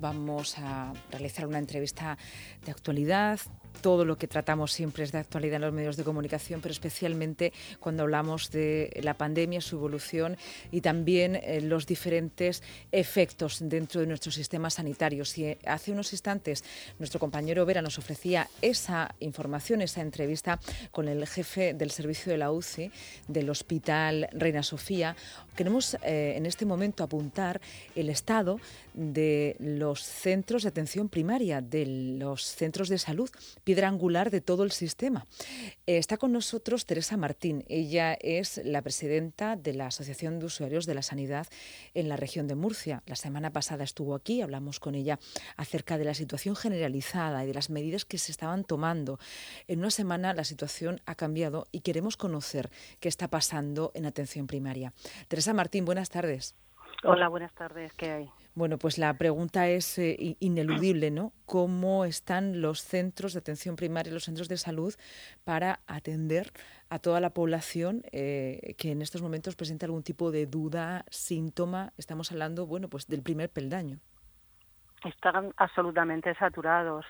Vamos a realizar una entrevista de actualidad. Todo lo que tratamos siempre es de actualidad en los medios de comunicación, pero especialmente cuando hablamos de la pandemia, su evolución y también eh, los diferentes efectos dentro de nuestro sistema sanitario. Si hace unos instantes nuestro compañero Vera nos ofrecía esa información, esa entrevista con el jefe del servicio de la UCI del Hospital Reina Sofía, queremos eh, en este momento apuntar el estado de los centros de atención primaria, de los centros de salud, piedra angular de todo el sistema. Eh, está con nosotros Teresa Martín. Ella es la presidenta de la Asociación de Usuarios de la Sanidad en la región de Murcia. La semana pasada estuvo aquí, hablamos con ella acerca de la situación generalizada y de las medidas que se estaban tomando. En una semana la situación ha cambiado y queremos conocer qué está pasando en atención primaria. Teresa Martín, buenas tardes. Hola, buenas tardes. ¿Qué hay? Bueno, pues la pregunta es eh, ineludible, ¿no? ¿Cómo están los centros de atención primaria, los centros de salud, para atender a toda la población eh, que en estos momentos presenta algún tipo de duda, síntoma? Estamos hablando, bueno, pues del primer peldaño. Están absolutamente saturados.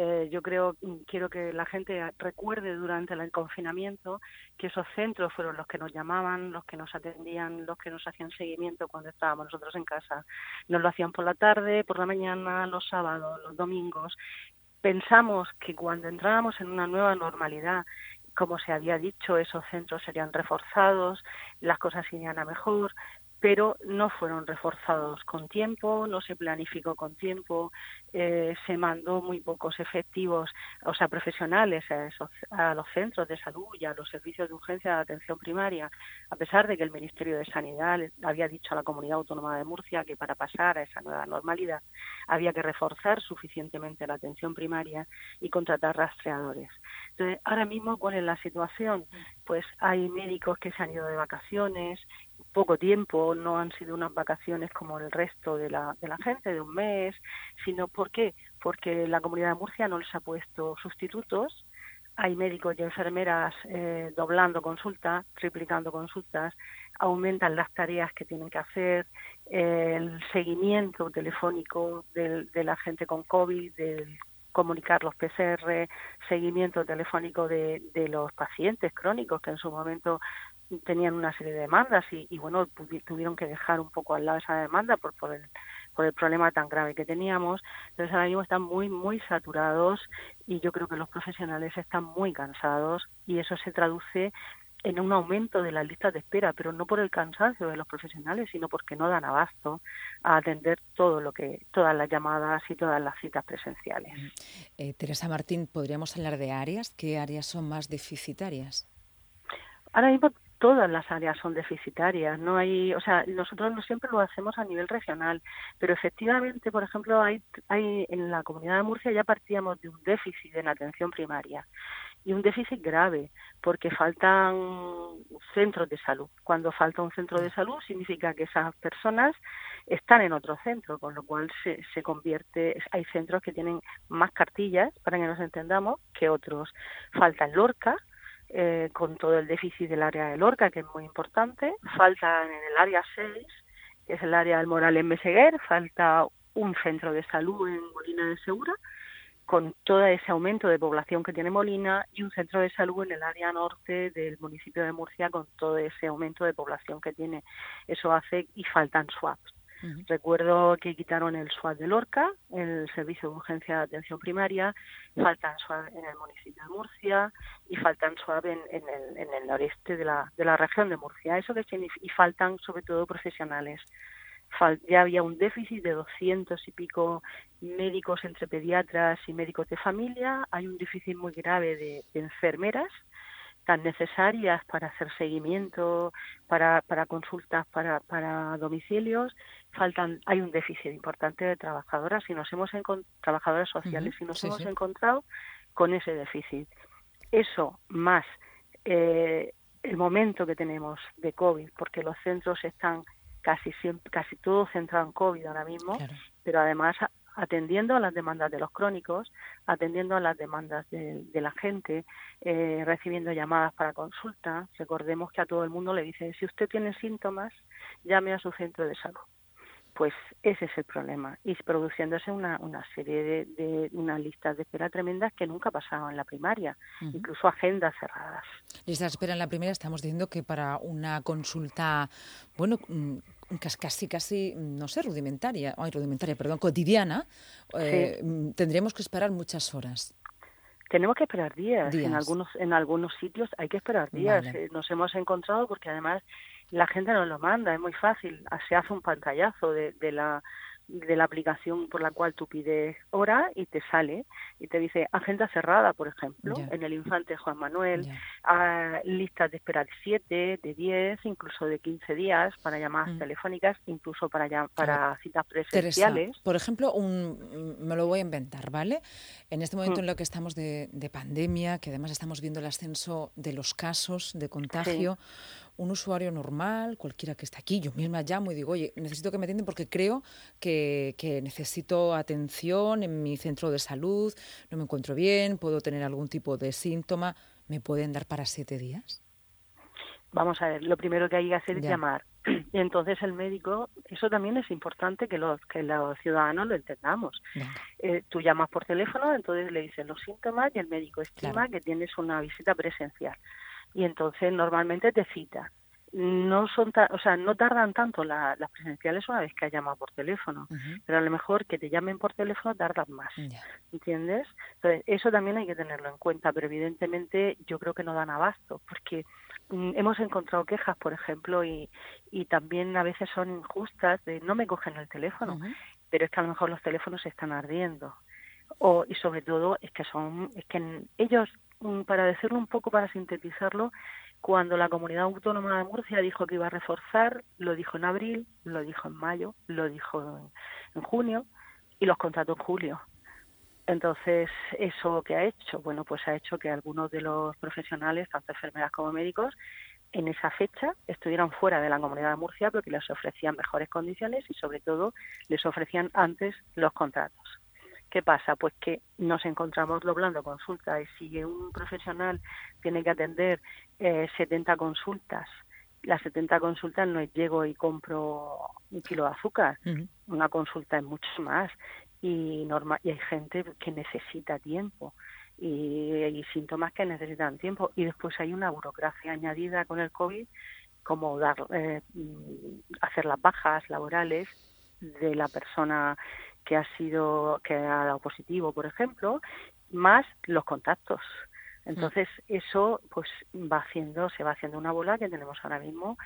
Eh, yo creo, quiero que la gente recuerde durante el confinamiento que esos centros fueron los que nos llamaban, los que nos atendían, los que nos hacían seguimiento cuando estábamos nosotros en casa. Nos lo hacían por la tarde, por la mañana, los sábados, los domingos. Pensamos que cuando entrábamos en una nueva normalidad como se había dicho, esos centros serían reforzados, las cosas irían a mejor, pero no fueron reforzados con tiempo, no se planificó con tiempo, eh, se mandó muy pocos efectivos, o sea, profesionales a, los centros de salud y a los servicios de urgencia de atención primaria, a pesar de que el Ministerio de Sanidad había dicho a la Comunidad Autónoma de Murcia que para pasar a esa nueva normalidad había que reforzar suficientemente la atención primaria y contratar rastreadores. Entonces, ahora mismo, ¿cuál es la situación? Pues hay médicos que se han ido de vacaciones, poco tiempo, no han sido unas vacaciones como el resto de la, de la gente, de un mes, sino ¿por qué? Porque la Comunidad de Murcia no les ha puesto sustitutos, hay médicos y enfermeras eh, doblando consultas, triplicando consultas, aumentan las tareas que tienen que hacer, el seguimiento telefónico de la gente con COVID, del comunicar los PCR, seguimiento telefónico de, de los pacientes crónicos que en su momento tenían una serie de demandas y, bueno, tuvieron que dejar un poco al lado esa demanda por, por, el, por el problema tan grave que teníamos. Entonces ahora mismo están muy, muy saturados y yo creo que los profesionales están muy cansados y eso se traduce en un aumento de las listas de espera, pero no por el cansancio de los profesionales, sino porque no dan abasto a atender todo lo que, todas las llamadas y todas las citas presenciales. Eh, Teresa Martín, ¿podríamos hablar de áreas? ¿Qué áreas son más deficitarias? Ahora mismo todas las áreas son deficitarias. No hay, o sea, nosotros no siempre lo hacemos a nivel regional, pero efectivamente, por ejemplo, hay, hay en la Comunidad de Murcia ya partíamos de un déficit en atención primaria y un déficit grave porque faltan centros de salud. Cuando falta un centro de salud significa que esas personas están en otro centro, con lo cual se, se convierte, hay centros que tienen más cartillas, para que nos entendamos, que otros. Falta el Lorca, eh, con todo el déficit del área de Lorca, que es muy importante. Falta en el área 6, que es el área del Moral en Meseguer, falta un centro de salud en Molina de Segura, con todo ese aumento de población que tiene Molina, y un centro de salud en el área norte del municipio de Murcia, con todo ese aumento de población que tiene. Eso hace y faltan swaps. Recuerdo que quitaron el SWAT de Lorca, el Servicio de Urgencia de Atención Primaria, faltan SWAT en el municipio de Murcia y faltan SWAT en, el, en el noreste de la, de la región de Murcia. Eso que y faltan sobre todo profesionales. ya había un déficit de 200 y pico médicos entre pediatras y médicos de familia. Hay un déficit muy grave de enfermeras tan necesarias para hacer seguimiento, para, para consultas para, para domicilios, faltan, hay un déficit importante de trabajadoras y nos hemos trabajadoras sociales y nos hemos encontrado con ese déficit. Eso más eh, el momento que tenemos de COVID, porque los centros están casi siempre, casi todo centrado en COVID ahora mismo, pero además atendiendo a las demandas de los crónicos, atendiendo a las demandas de, la gente, eh, recibiendo llamadas para consulta. Recordemos que a todo el mundo le dice, si usted tiene síntomas, llame a su centro de salud pues ese es el problema. Y produciéndose una, una serie de, de unas listas de espera tremendas que nunca pasaban en la primaria, incluso agendas cerradas. Listas de espera en la primera estamos diciendo que para una consulta, bueno, mm, casi, casi, no sé, rudimentaria, ay, rudimentaria, perdón, cotidiana, eh, mm, tendríamos que esperar muchas horas. Tenemos que esperar días. En algunos en algunos sitios hay que esperar días. Eh, nos hemos encontrado porque además la gente nos lo manda, es muy fácil. Se hace un pantallazo de, de la de la aplicación por la cual tú pides hora y te sale y te dice agenda cerrada, por ejemplo, en el infante Juan Manuel, a listas de espera de 7, de 10, incluso de 15 días para llamadas mm. telefónicas, incluso para, para citas presenciales. por ejemplo, un, me lo voy a inventar, ¿vale? En este momento mm. en lo que estamos de, pandemia, que además estamos viendo el ascenso de los casos de contagio, un usuario normal, cualquiera que esté aquí, yo misma llamo y digo, oye, necesito que me atiendan porque creo que, necesito atención en mi centro de salud, no me encuentro bien, puedo tener algún tipo de síntoma, ¿me pueden dar para siete días? Vamos a ver, lo primero que hay que hacer es llamar. Y entonces el médico, eso también es importante que los, que los ciudadanos lo entendamos. Eh, tú llamas por teléfono, entonces le dices los síntomas y el médico estima que tienes una visita presencial y entonces normalmente te cita. No son, o sea, no tardan tanto las presenciales una vez que has llamado por teléfono, pero a lo mejor que te llamen por teléfono tardan más, ¿entiendes? Entonces eso también hay que tenerlo en cuenta, pero evidentemente yo creo que no dan abasto, porque mm, hemos encontrado quejas, por ejemplo, y, y también a veces son injustas de no me cogen el teléfono, pero es que a lo mejor los teléfonos se están ardiendo. O, y sobre todo es que son, es que ellos para decirlo un poco, para sintetizarlo, cuando la comunidad autónoma de Murcia dijo que iba a reforzar, lo dijo en abril, lo dijo en mayo, lo dijo en, junio y los contrató en julio. Entonces, ¿eso qué ha hecho? Bueno, pues ha hecho que algunos de los profesionales, tanto enfermeras como médicos, en esa fecha estuvieran fuera de la comunidad de Murcia porque les ofrecían mejores condiciones y sobre todo les ofrecían antes los contratos. ¿Qué pasa? Pues que nos encontramos doblando consultas y si un profesional tiene que atender eh, 70 consultas, las 70 consultas no es llego y compro un kilo de azúcar, una consulta es mucho más y, normal y hay gente que necesita tiempo y hay síntomas que necesitan tiempo. Y después hay una burocracia añadida con el COVID como dar eh, hacer las bajas laborales de la persona que ha sido que ha dado positivo, por ejemplo, más los contactos. Entonces eso pues va haciendo se va haciendo una bola que tenemos ahora mismo.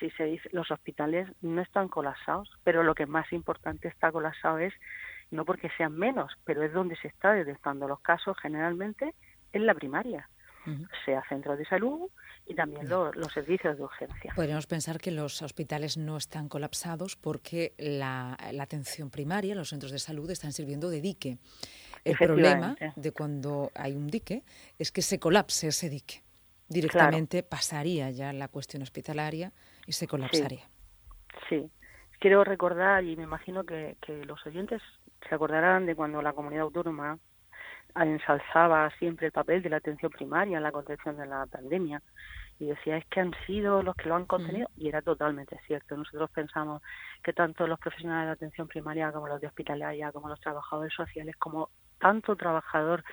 Si se dice los hospitales no están colapsados, pero lo que más importante está colapsado es no porque sean menos, pero es donde se está detectando los casos generalmente en la primaria sea centros de salud y también los servicios de urgencia. Podríamos pensar que los hospitales no están colapsados porque la, atención primaria, los centros de salud están sirviendo de dique. El problema de cuando hay un dique es que se colapse ese dique. Directamente pasaría ya la cuestión hospitalaria y se colapsaría. Sí. Quiero recordar, y me imagino que los oyentes se acordarán de cuando la comunidad autónoma ensalzaba siempre el papel de la atención primaria en la contención de la pandemia y decía es que han sido los que lo han contenido y era totalmente cierto. Nosotros pensamos que tanto los profesionales de atención primaria como los de hospitalaria, como los trabajadores sociales, como tanto trabajador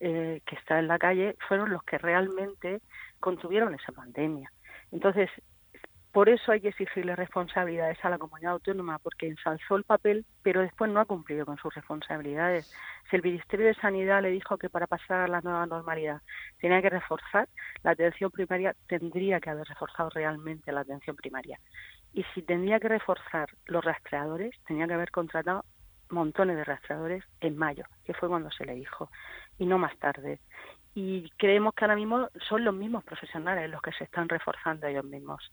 eh, que está en la calle, fueron los que realmente contuvieron esa pandemia. Entonces, por eso hay que exigirle responsabilidades a la comunidad autónoma, porque ensalzó el papel, pero después no ha cumplido con sus responsabilidades. Si el Ministerio de Sanidad le dijo que para pasar a la nueva normalidad tenía que reforzar la atención primaria, tendría que haber reforzado realmente la atención primaria. Y si tendría que reforzar los rastreadores, tenía que haber contratado montones de rastreadores en mayo, que fue cuando se le dijo, y no más tarde. Y creemos que ahora mismo son los mismos profesionales los que se están reforzando ellos mismos.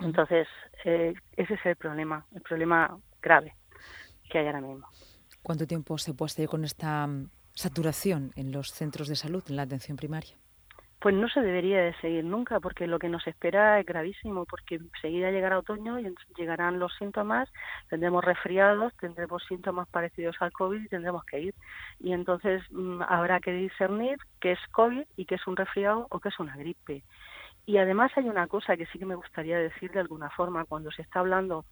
Entonces, eh, ese es el problema, el problema grave que hay ahora mismo. ¿Cuánto tiempo se puede seguir con esta mm, saturación en los centros de salud, en la atención primaria? Pues no se debería de seguir nunca, porque lo que nos espera es gravísimo, porque enseguida llegará otoño y llegarán los síntomas, tendremos resfriados, tendremos síntomas parecidos al COVID y tendremos que ir. Y entonces mm, habrá que discernir qué es COVID y qué es un resfriado o qué es una gripe. Y además hay una cosa que sí que me gustaría decir de alguna forma, cuando se está hablando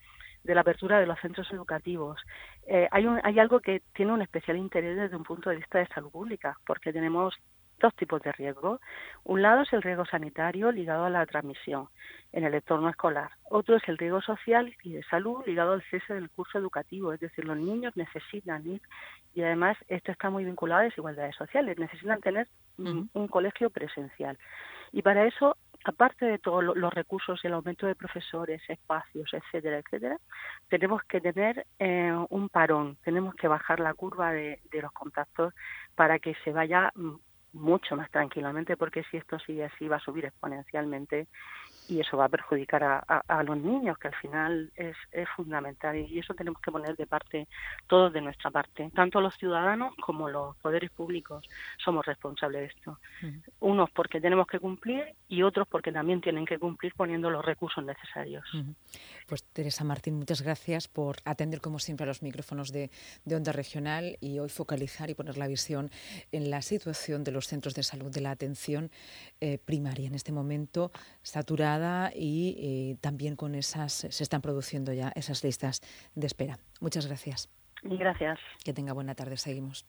de la apertura de los centros educativos. Eh, hay, un, hay algo que tiene un especial interés desde un punto de vista de salud pública, porque tenemos dos tipos de riesgo. Un lado es el riesgo sanitario ligado a la transmisión en el entorno escolar. Otro es el riesgo social y de salud ligado al cese del curso educativo. Es decir, los niños necesitan ir y además esto está muy vinculado a desigualdades sociales. Necesitan tener un colegio presencial. Y para eso aparte de todos los recursos, el aumento de profesores, espacios, etcétera, etcétera, tenemos que tener eh, un parón, tenemos que bajar la curva de, los contactos para que se vaya mm, mucho más tranquilamente, porque si esto sigue así va a subir exponencialmente y eso va a perjudicar a, los niños, que al final es, es, fundamental y eso tenemos que poner de parte, todos de nuestra parte, tanto los ciudadanos como los poderes públicos somos responsables de esto. Unos porque tenemos que cumplir y otros porque también tienen que cumplir poniendo los recursos necesarios. Pues Teresa Martín, muchas gracias por atender como siempre a los micrófonos de, de Onda Regional y hoy focalizar y poner la visión en la situación de los centros de salud, de la atención eh, primaria en este momento saturada y eh, también con esas se están produciendo ya esas listas de espera. Muchas gracias. Gracias. Que tenga buena tarde. Seguimos.